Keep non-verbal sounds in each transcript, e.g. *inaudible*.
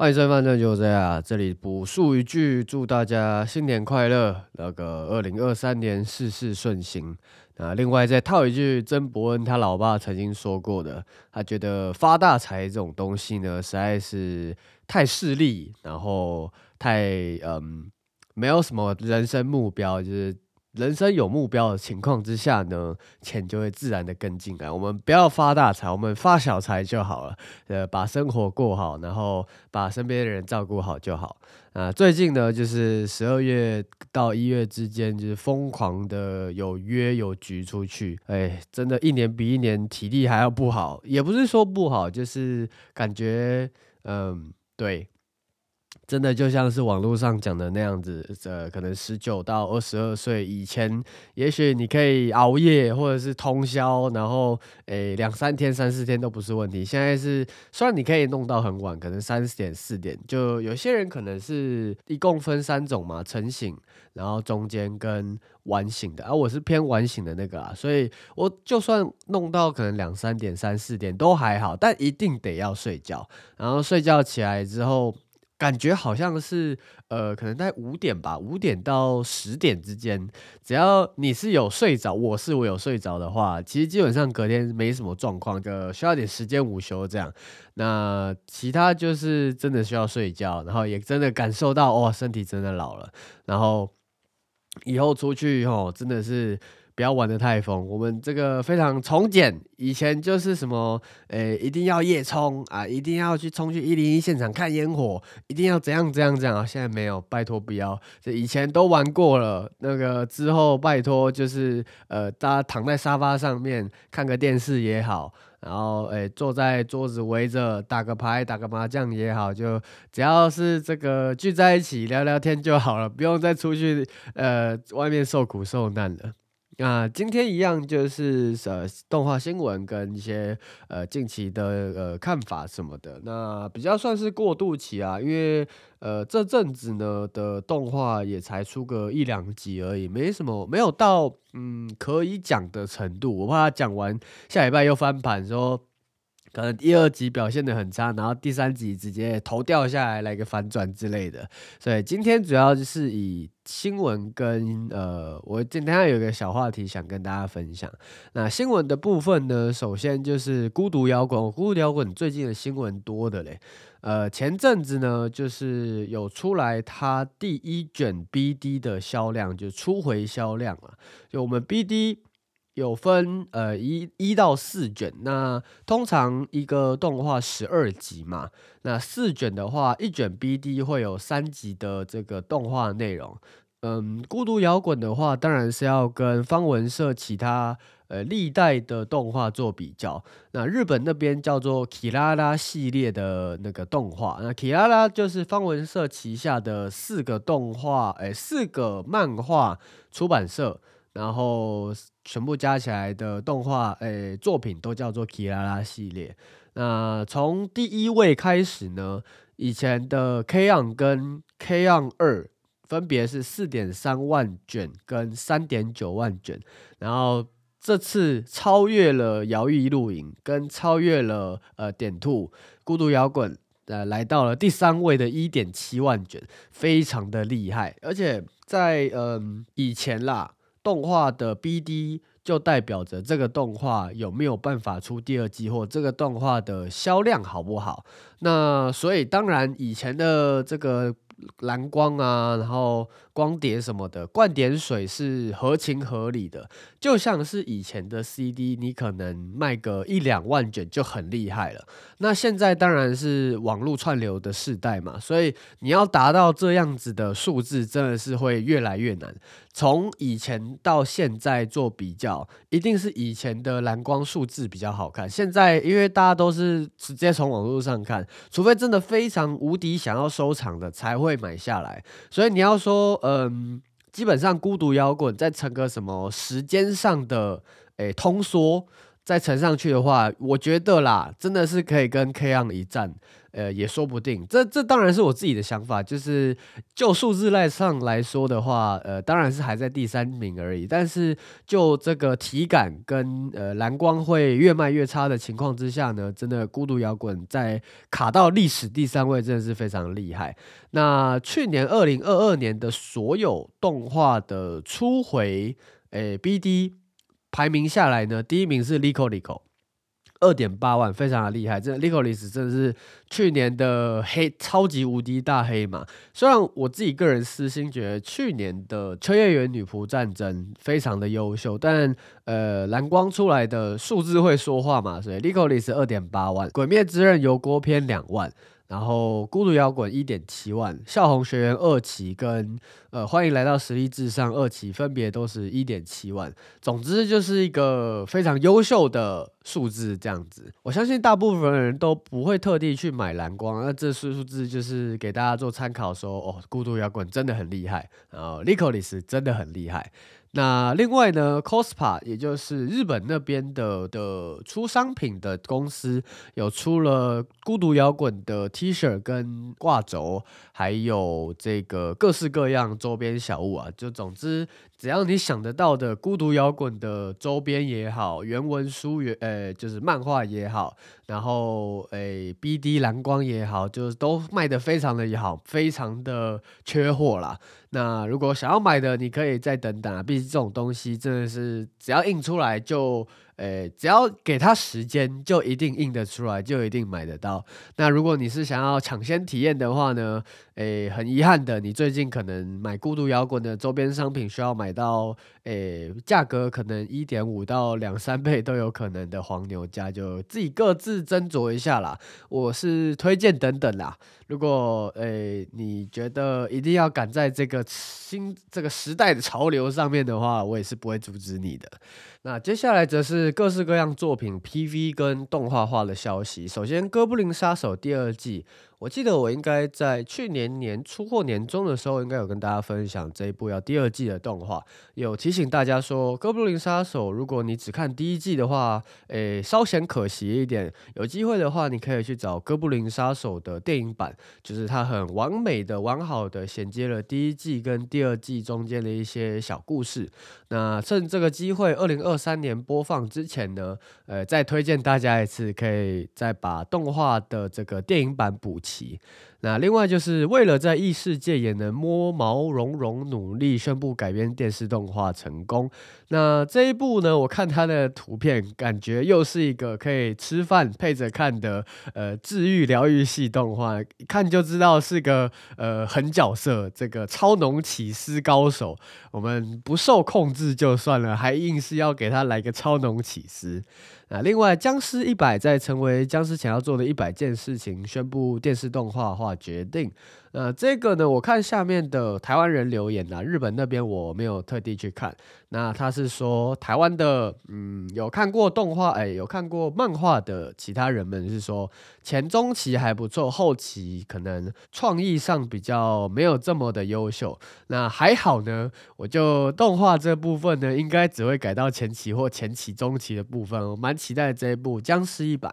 欢迎收看《犯就这样，这里补述一句，祝大家新年快乐，那个二零二三年事事顺心。啊，另外再套一句曾伯恩他老爸曾经说过的，他觉得发大财这种东西呢，实在是太势利，然后太嗯，没有什么人生目标，就是。人生有目标的情况之下呢，钱就会自然的跟进来。我们不要发大财，我们发小财就好了。呃，把生活过好，然后把身边的人照顾好就好。啊，最近呢，就是十二月到一月之间，就是疯狂的有约有局出去。哎，真的，一年比一年体力还要不好。也不是说不好，就是感觉，嗯，对。真的就像是网络上讲的那样子，呃，可能十九到二十二岁以前，也许你可以熬夜或者是通宵，然后诶两三天、三四天都不是问题。现在是虽然你可以弄到很晚，可能三四点、四点，就有些人可能是一共分三种嘛，晨醒，然后中间跟晚醒的，而、啊、我是偏晚醒的那个啊，所以我就算弄到可能两三点、三四点都还好，但一定得要睡觉，然后睡觉起来之后。感觉好像是，呃，可能在五点吧，五点到十点之间，只要你是有睡着，我是我有睡着的话，其实基本上隔天没什么状况，就需要点时间午休这样。那其他就是真的需要睡觉，然后也真的感受到，哇，身体真的老了，然后以后出去哦，真的是。不要玩得太疯，我们这个非常从简。以前就是什么，诶、一定要夜冲啊，一定要去冲去一零一现场看烟火，一定要怎样怎样怎样。现在没有，拜托不要。这以前都玩过了，那个之后拜托就是，呃，大家躺在沙发上面看个电视也好，然后诶、坐在桌子围着打个牌、打个麻将也好，就只要是这个聚在一起聊聊天就好了，不用再出去呃外面受苦受难了。那今天一样就是呃动画新闻跟一些呃近期的呃看法什么的，那比较算是过渡期啊，因为呃这阵子呢的动画也才出个一两集而已，没什么没有到嗯可以讲的程度，我怕他讲完下礼拜又翻盘说。可能第二集表现得很差，然后第三集直接头掉下来，来个反转之类的。所以今天主要就是以新闻跟呃，我今天有个小话题想跟大家分享。那新闻的部分呢，首先就是孤独摇滚，孤独摇滚最近的新闻多的嘞。呃，前阵子呢，就是有出来它第一卷 BD 的销量，就初回销量了。就我们 BD。有分呃一一到四卷，那通常一个动画十二集嘛，那四卷的话，一卷 BD 会有三集的这个动画内容。嗯，孤独摇滚的话，当然是要跟方文社其他呃历代的动画做比较。那日本那边叫做 k i r a a 系列的那个动画，那 k i r a a 就是方文社旗下的四个动画，哎，四个漫画出版社。然后全部加起来的动画诶、作品都叫做 Kirara 系列。那从第一位开始呢，以前的 K-ON 跟 K-ON 二分别是四点三万卷跟三点九万卷，然后这次超越了摇曳露营，跟超越了呃点兔孤独摇滚，呃来到了第三位的一点七万卷，非常的厉害。而且在嗯、以前啦。动画的 BD 就代表着这个动画有没有办法出第二季，或这个动画的销量好不好？那所以当然以前的这个蓝光啊，然后光碟什么的，灌点水是合情合理的。就像是以前的 CD，你可能卖个一两万卷就很厉害了。那现在当然是网络串流的时代嘛，所以你要达到这样子的数字，真的是会越来越难。从以前到现在做比较，一定是以前的蓝光数字比较好看。现在因为大家都是直接从网络上看，除非真的非常无敌想要收藏的，才会会买下来。所以你要说，嗯，基本上孤独摇滚在成个什么时间上的诶通缩。再乘上去的话，我觉得啦，真的是可以跟 K-ON 一战。呃，也说不定，这这当然是我自己的想法，就是就数字类上来说的话，呃，当然是还在第三名而已。但是就这个体感跟呃蓝光会越卖越差的情况之下呢，真的孤独摇滚在卡到历史第三位，真的是非常厉害。那去年二零二二年的所有动画的初回，诶，BD 排名下来呢，第一名是 Lico Lico。二点八万，非常的厉害。这 Lycoris 真的是去年的黑超级无敌大黑马。虽然我自己个人私心觉得去年的秋叶原女仆战争非常的优秀，但呃蓝光出来的数字会说话嘛，所以 Lycoris 二点八万，鬼灭之刃油锅篇两万。然后孤独摇滚一点七万，笑红学园二期跟呃欢迎来到实力至上二期分别都是一点七万，总之就是一个非常优秀的数字这样子。我相信大部分人都不会特地去买蓝光，那这数数字就是给大家做参考说，哦孤独摇滚真的很厉害，然后 l i c o l i s 真的很厉害。那另外呢，Cospa 也就是日本那边的的出商品的公司，有出了孤独摇滚的 T 恤跟挂轴，还有这个各式各样周边小物啊。就总之，只要你想得到的孤独摇滚的周边也好，原文书原呃就是漫画也好，然后诶 BD 蓝光也好，就是都卖得非常的也好，非常的缺货啦。那如果想要买的，你可以再等等啊。毕竟这种东西真的是只要印出来就。诶，只要给他时间，就一定印得出来，就一定买得到。那如果你是想要抢先体验的话呢？诶，很遗憾的，你最近可能买孤独摇滚的周边商品需要买到，诶，价格可能一点五到两三倍都有可能的黄牛价，就自己各自斟酌一下啦。我是推荐等等啦。如果诶你觉得一定要赶在这个新这个时代的潮流上面的话，我也是不会阻止你的。那接下来则是各式各样作品 PV 跟动画化的消息。首先，《哥布林杀手》第二季。我记得我应该在去年年初或年中的时候，应该有跟大家分享这一部要第二季的动画，有提醒大家说，《哥布林杀手》如果你只看第一季的话，诶，稍显可惜一点。有机会的话，你可以去找《哥布林杀手》的电影版，就是它很完美的、完好的衔接了第一季跟第二季中间的一些小故事。那趁这个机会，二零二三年播放之前呢，呃，再推荐大家一次，可以再把动画的这个电影版补那另外就是为了在异世界也能摸毛茸茸，努力宣布改编电视动画成功。那这一部呢，我看它的图片，感觉又是一个可以吃饭配着看的呃治愈疗愈系动画，一看就知道是个呃狠角色，这个超浓起司高手，我们不受控制就算了，还硬是要给他来个超浓起司。啊，另外，僵尸一百在成为僵尸想要做的一百件事情，宣布电视动画化决定。那这个呢，我看下面的台湾人留言啊，日本那边我没有特地去看。那他是说台湾的，嗯，有看过动画，哎，有看过漫画的其他人们是说前中期还不错，后期可能创意上比较没有这么的优秀。那还好呢，我就动画这部分呢，应该只会改到前期或前期中期的部分。我蛮期待这一部《僵尸一百》。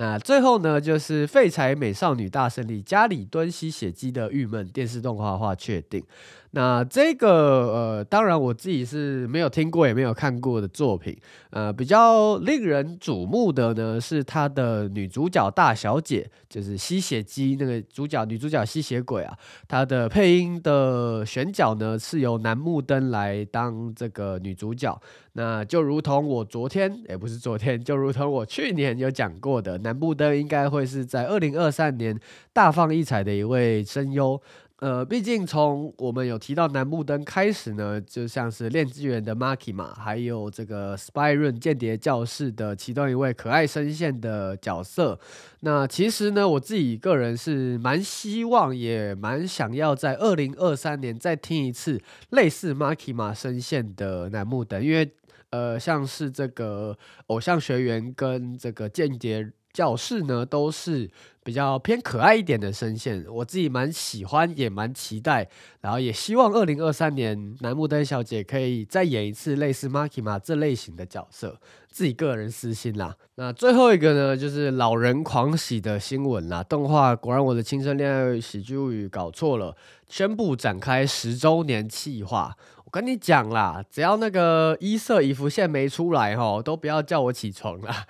那最后呢，就是废柴美少女大胜利，家里蹲吸血姬的郁闷电视动画化确定。那这个呃，当然我自己是没有听过也没有看过的作品，呃，比较令人瞩目的呢是他的女主角大小姐，就是吸血姬那个主角女主角吸血鬼啊，她的配音的选角呢是由楠木灯来当这个女主角，那就如同我昨天也不是昨天，就如同我去年有讲过的，楠木灯应该会是在二零二三年大放异彩的一位声优。呃，毕竟从我们有提到楠木灯开始呢，就像是链锯人的 Maki 嘛，还有这个 Spy Run 间谍教室的其中一位可爱声线的角色。那其实呢，我自己个人是蛮希望，也蛮想要在二零二三年再听一次类似 Maki 嘛声线的楠木灯，因为呃，像是这个偶像学园跟这个间谍。教室呢，都是比较偏可爱一点的声线，我自己蛮喜欢，也蛮期待，然后也希望二零二三年楠木灯小姐可以再演一次类似 Makima 这类型的角色，自己个人私心啦。那最后一个呢，就是老人狂喜的新闻啦，动画果然我的青春恋爱喜剧物语搞错了，宣布展开十周年企划。我跟你讲啦，只要那个一色衣服线没出来齁，都不要叫我起床啦。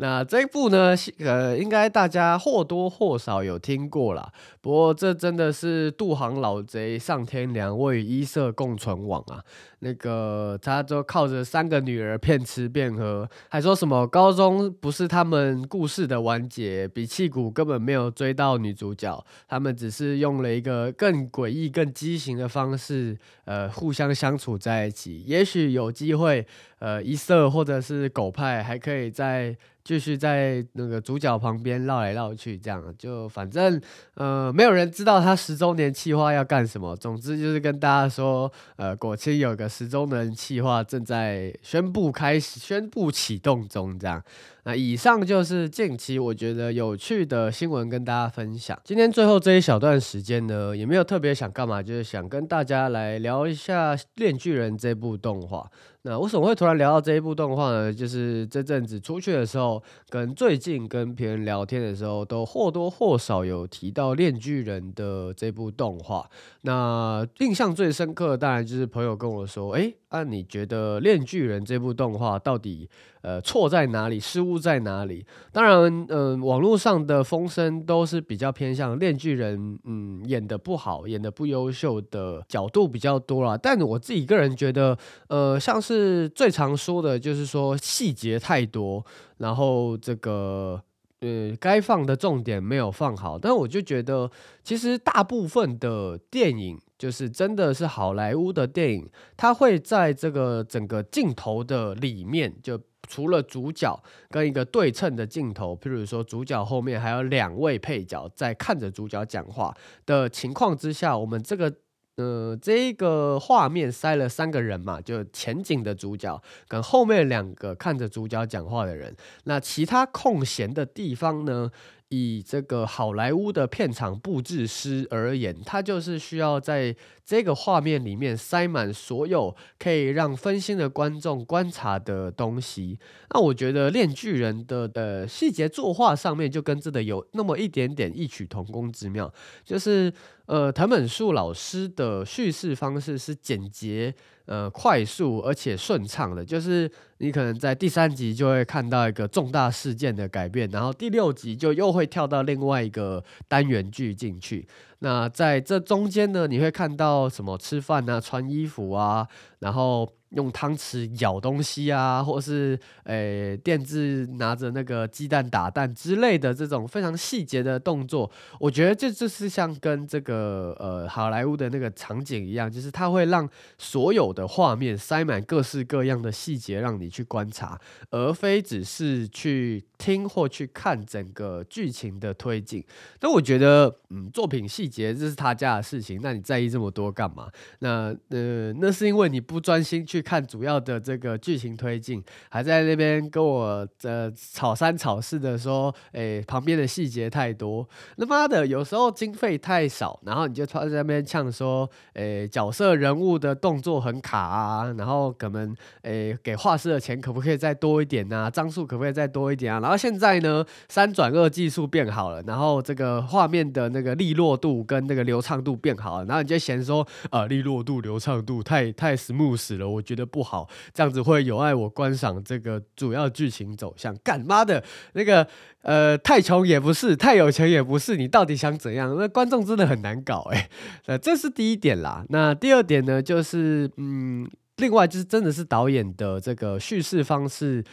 那这一部呢，呃，应该大家或多或少有听过啦。不过这真的是渡航老贼上天良，我与一色共存亡啊。那个他就靠着三个女儿骗吃骗喝，还说什么高中不是他们故事的完结，比气谷根本没有追到女主角，他们只是用了一个更诡异、更畸形的方式，呃，互相相处在一起。也许有机会，呃，一色或者是狗派还可以在。继续在那个主角旁边绕来绕去，这样就反正呃没有人知道他十周年计划要干什么。总之就是跟大家说，呃，果青有个十周年计划正在宣布开始、宣布启动中，这样。那以上就是近期我觉得有趣的新闻跟大家分享。今天最后这一小段时间呢，也没有特别想干嘛，就是想跟大家来聊一下《链锯人》这部动画。那为什么会突然聊到这一部动画呢？就是这阵子出去的时候，跟最近跟别人聊天的时候，都或多或少有提到《链锯人》的这部动画。那印象最深刻，当然就是朋友跟我说：“哎，那你觉得《链巨人》这部动画到底？”呃，错在哪里？失误在哪里？当然，嗯、呃，网络上的风声都是比较偏向链巨人，嗯，演的不好，演的不优秀的角度比较多啦。但我自己个人觉得，呃，像是最常说的就是说细节太多，然后这个呃该放的重点没有放好。但我就觉得，其实大部分的电影，就是真的是好莱坞的电影，它会在这个整个镜头的里面就。除了主角跟一个对称的镜头，譬如说主角后面还有两位配角在看着主角讲话的情况之下，我们这个呃这个画面塞了三个人嘛，就前景的主角跟后面两个看着主角讲话的人，那其他空闲的地方呢？以这个好莱坞的片场布置师而言，他就是需要在这个画面里面塞满所有可以让分心的观众观察的东西。那我觉得《链锯人》的呃细节作画上面就跟这个有那么一点点异曲同工之妙，就是呃藤本树老师的叙事方式是简洁。呃，快速而且顺畅的，就是你可能在第三集就会看到一个重大事件的改变，然后第六集就又会跳到另外一个单元剧进去。那在这中间呢，你会看到什么吃饭啊、穿衣服啊，然后。用汤匙舀东西啊，或是诶、电治拿着那个鸡蛋打蛋之类的这种非常细节的动作，我觉得这就是像跟这个呃好莱坞的那个场景一样，就是它会让所有的画面塞满各式各样的细节，让你去观察，而非只是去听或去看整个剧情的推进。那我觉得，嗯，作品细节这是他家的事情，那你在意这么多干嘛？那呃，那是因为你不专心去。看主要的这个剧情推进，还在那边跟我呃吵三吵四的说，诶，旁边的细节太多，那妈的，有时候经费太少，然后你就突然在那边呛说，诶，角色人物的动作很卡啊，然后可能诶给画师的钱可不可以再多一点啊？张数可不可以再多一点啊？然后现在呢，三转二技术变好了，然后这个画面的那个利落度跟那个流畅度变好了，然后你就嫌说，啊，利落度、流畅度太 *laughs* 太 smooth 了，我。觉得不好，这样子会有碍我观赏这个主要剧情走向。干妈的，那个呃，太穷也不是，太有钱也不是，你到底想怎样？那观众真的很难搞哎。呃，这是第一点啦。那第二点呢，就是嗯，另外就是真的是导演的这个叙事方式。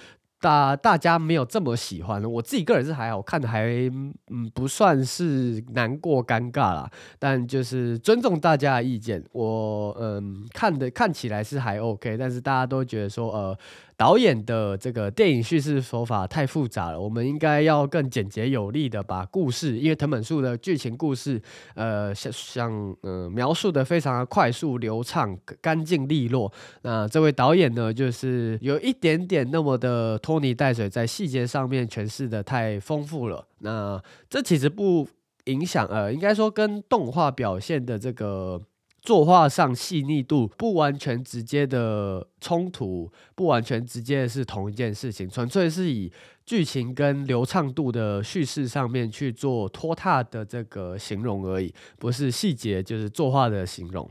大大家没有这么喜欢，我自己个人是还好，看的还嗯不算是难过尴尬啦，但就是尊重大家的意见，我嗯看的看起来是还 OK，但是大家都觉得说呃导演的这个电影叙事手法太复杂了，我们应该要更简洁有力的把故事，因为藤本树的剧情故事，呃，像像呃描述的非常快速流畅、干净利落。那这位导演呢，就是有一点点那么的拖泥带水，在细节上面诠释的太丰富了。那这其实不影响，呃，应该说跟动画表现的这个。作画上细腻度不完全直接的冲突，不完全直接的是同一件事情，纯粹是以剧情跟流畅度的叙事上面去做拖沓的这个形容而已，不是细节就是作画的形容。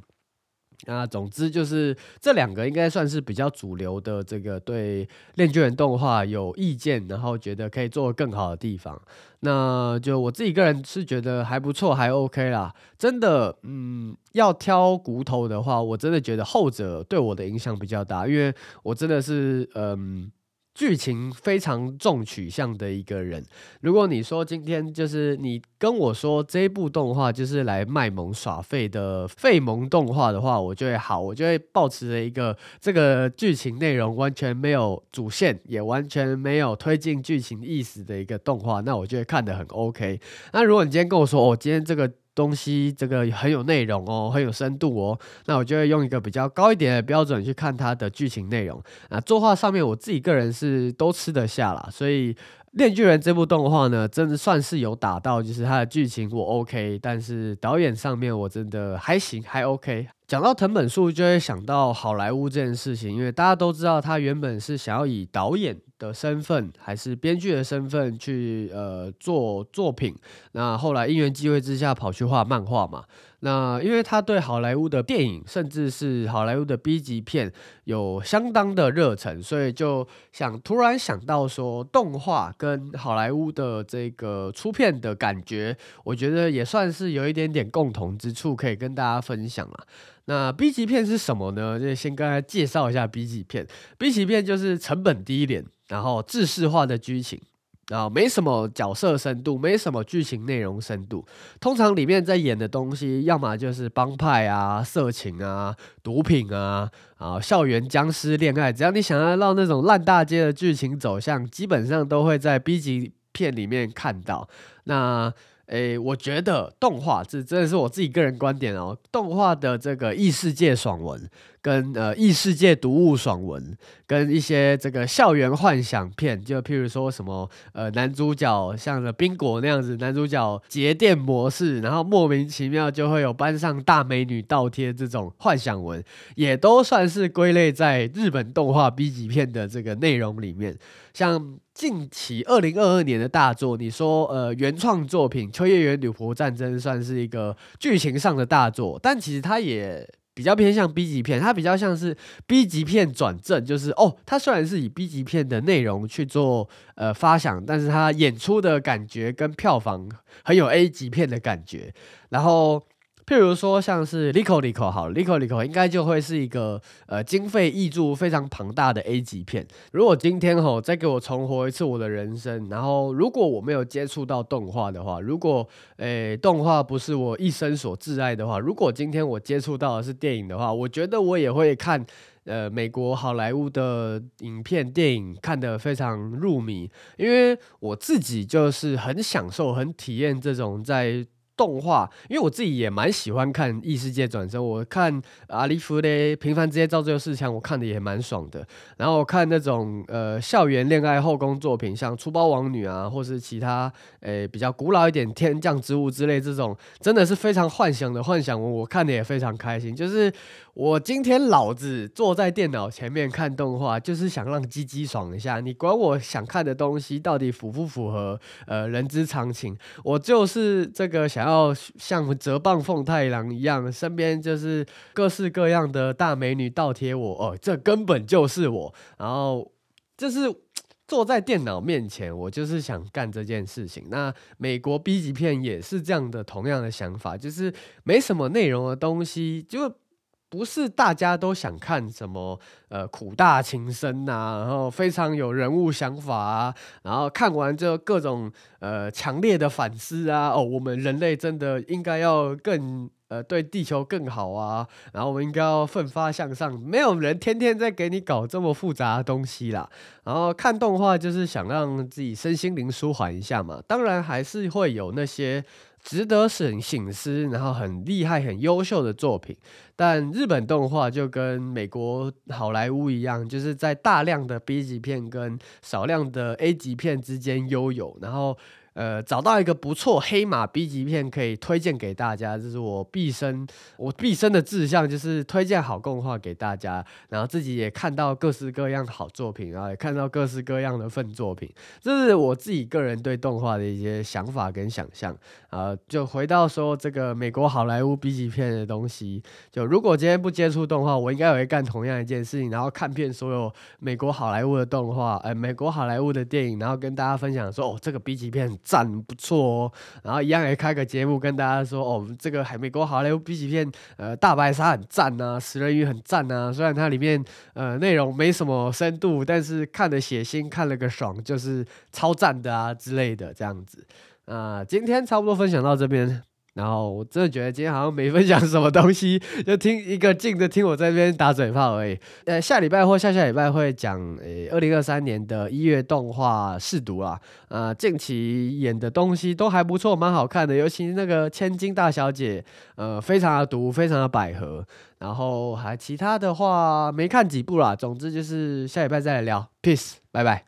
那总之就是这两个应该算是比较主流的这个对《恋巨人》动画有意见，然后觉得可以做更好的地方。那就我自己个人是觉得还不错，还 OK 啦。真的，嗯，要挑骨头的话，我真的觉得后者对我的影响比较大，因为我真的是嗯。剧情非常重取向的一个人。如果你说今天就是你跟我说这部动画就是来卖萌耍废的废萌动画的话，我就会好，我就会保持着一个这个剧情内容完全没有主线，也完全没有推进剧情意思的一个动画，那我就会看得很 OK。那如果你今天跟我说，哦，今天这个。东西这个很有内容哦，很有深度哦，那我就会用一个比较高一点的标准去看它的剧情内容啊。作画上面我自己个人是都吃得下啦，所以《炼巨人》这部动画呢，真的算是有打到，就是它的剧情我 OK，但是导演上面我真的还行，还 OK。讲到藤本树，就会想到好莱坞这件事情，因为大家都知道他原本是想要以导演的身份还是编剧的身份去呃做作品，那后来因缘际会之下跑去画漫画嘛。那因为他对好莱坞的电影，甚至是好莱坞的 B 级片有相当的热忱，所以就想突然想到说，动画跟好莱坞的这个出片的感觉，我觉得也算是有一点点共同之处，可以跟大家分享了。那 B 级片是什么呢？就先跟大家介绍一下 B 级片。B 级片就是成本低廉，然后制式化的剧情，然后没什么角色深度，没什么剧情内容深度。通常里面在演的东西，要么就是帮派啊、色情啊、毒品啊，啊，校园僵尸恋爱，只要你想要让那种烂大街的剧情走向，基本上都会在 B 级片里面看到。那诶，我觉得动画这真的是我自己个人观点哦。动画的这个异世界爽文，跟呃异世界读物爽文，跟一些这个校园幻想片，就譬如说什么呃男主角像个宾果那样子，男主角节电模式，然后莫名其妙就会有班上大美女倒贴这种幻想文，也都算是归类在日本动画 B 级片的这个内容里面，像。近期二零二二年的大作，你说呃原创作品《秋叶原女仆战争》算是一个剧情上的大作，但其实它也比较偏向 B 级片，它比较像是 B 级片转正，就是哦，它虽然是以 B 级片的内容去做呃发想，但是它演出的感觉跟票房很有 A 级片的感觉，然后。譬如说，像是《Lico Lico》好，《Lico Lico》应该就会是一个呃经费挹注非常庞大的 A 级片。如果今天吼再给我重活一次我的人生，然后如果我没有接触到动画的话，如果诶、欸、动画不是我一生所挚爱的话，如果今天我接触到的是电影的话，我觉得我也会看呃美国好莱坞的影片电影看得非常入迷，因为我自己就是很享受、很体验这种在。动画，因为我自己也蛮喜欢看异世界转生。我看阿利夫的《平凡之夜造就四强》，我看的也蛮爽的。然后看那种呃校园恋爱后宫作品，像《出包王女》啊，或是其他诶、呃、比较古老一点《天降之物》之类这种，真的是非常幻想的幻想文，我看的也非常开心。就是我今天老子坐在电脑前面看动画，就是想让鸡鸡爽一下。你管我想看的东西到底符不符合呃人之常情，我就是这个想。然后像折棒凤太郎一样，身边就是各式各样的大美女倒贴我哦，这根本就是我。然后就是坐在电脑面前，我就是想干这件事情。那美国 B 级片也是这样的，同样的想法，就是没什么内容的东西就。不是大家都想看什么呃苦大情深呐、然后非常有人物想法啊，然后看完就各种呃强烈的反思啊，哦，我们人类真的应该要更。呃对地球更好啊，然后我们应该要奋发向上。没有人天天在给你搞这么复杂的东西啦。然后看动画就是想让自己身心灵舒缓一下嘛。当然还是会有那些。值得审省思，然后很厉害、很优秀的作品，但日本动画就跟美国好莱坞一样，就是在大量的 B 级片跟少量的 A 级片之间悠游，然后。呃，找到一个不错黑马 B 级片可以推荐给大家，这是我毕生我毕生的志向，就是推荐好动画给大家，然后自己也看到各式各样的好作品，然后也看到各式各样的粪作品，这是我自己个人对动画的一些想法跟想象啊。就回到说这个美国好莱坞 B 级片的东西，就如果今天不接触动画，我应该也会干同样一件事情，然后看遍所有美国好莱坞的动画，呃，美国好莱坞的电影，然后跟大家分享说，哦，这个 B 级片。赞不错哦，然后一样也开个节目跟大家说哦，这个海美国好莱坞 B 级片，呃，大白鲨很赞呐，食人鱼很赞呐，虽然它里面呃内容没什么深度，但是看了血腥，看了个爽，就是超赞的啊之类的这样子。啊、今天差不多分享到这边。然后我真的觉得今天好像没分享什么东西，就听一个劲的听我在这边打嘴炮而已。呃，下礼拜或下下礼拜会讲呃二零二三年的一月动画试读啊，呃，近期演的东西都还不错，蛮好看的，尤其那个千金大小姐，呃，非常的毒，非常的百合。然后还其他的话没看几部啦，总之就是下礼拜再来聊，peace，拜拜。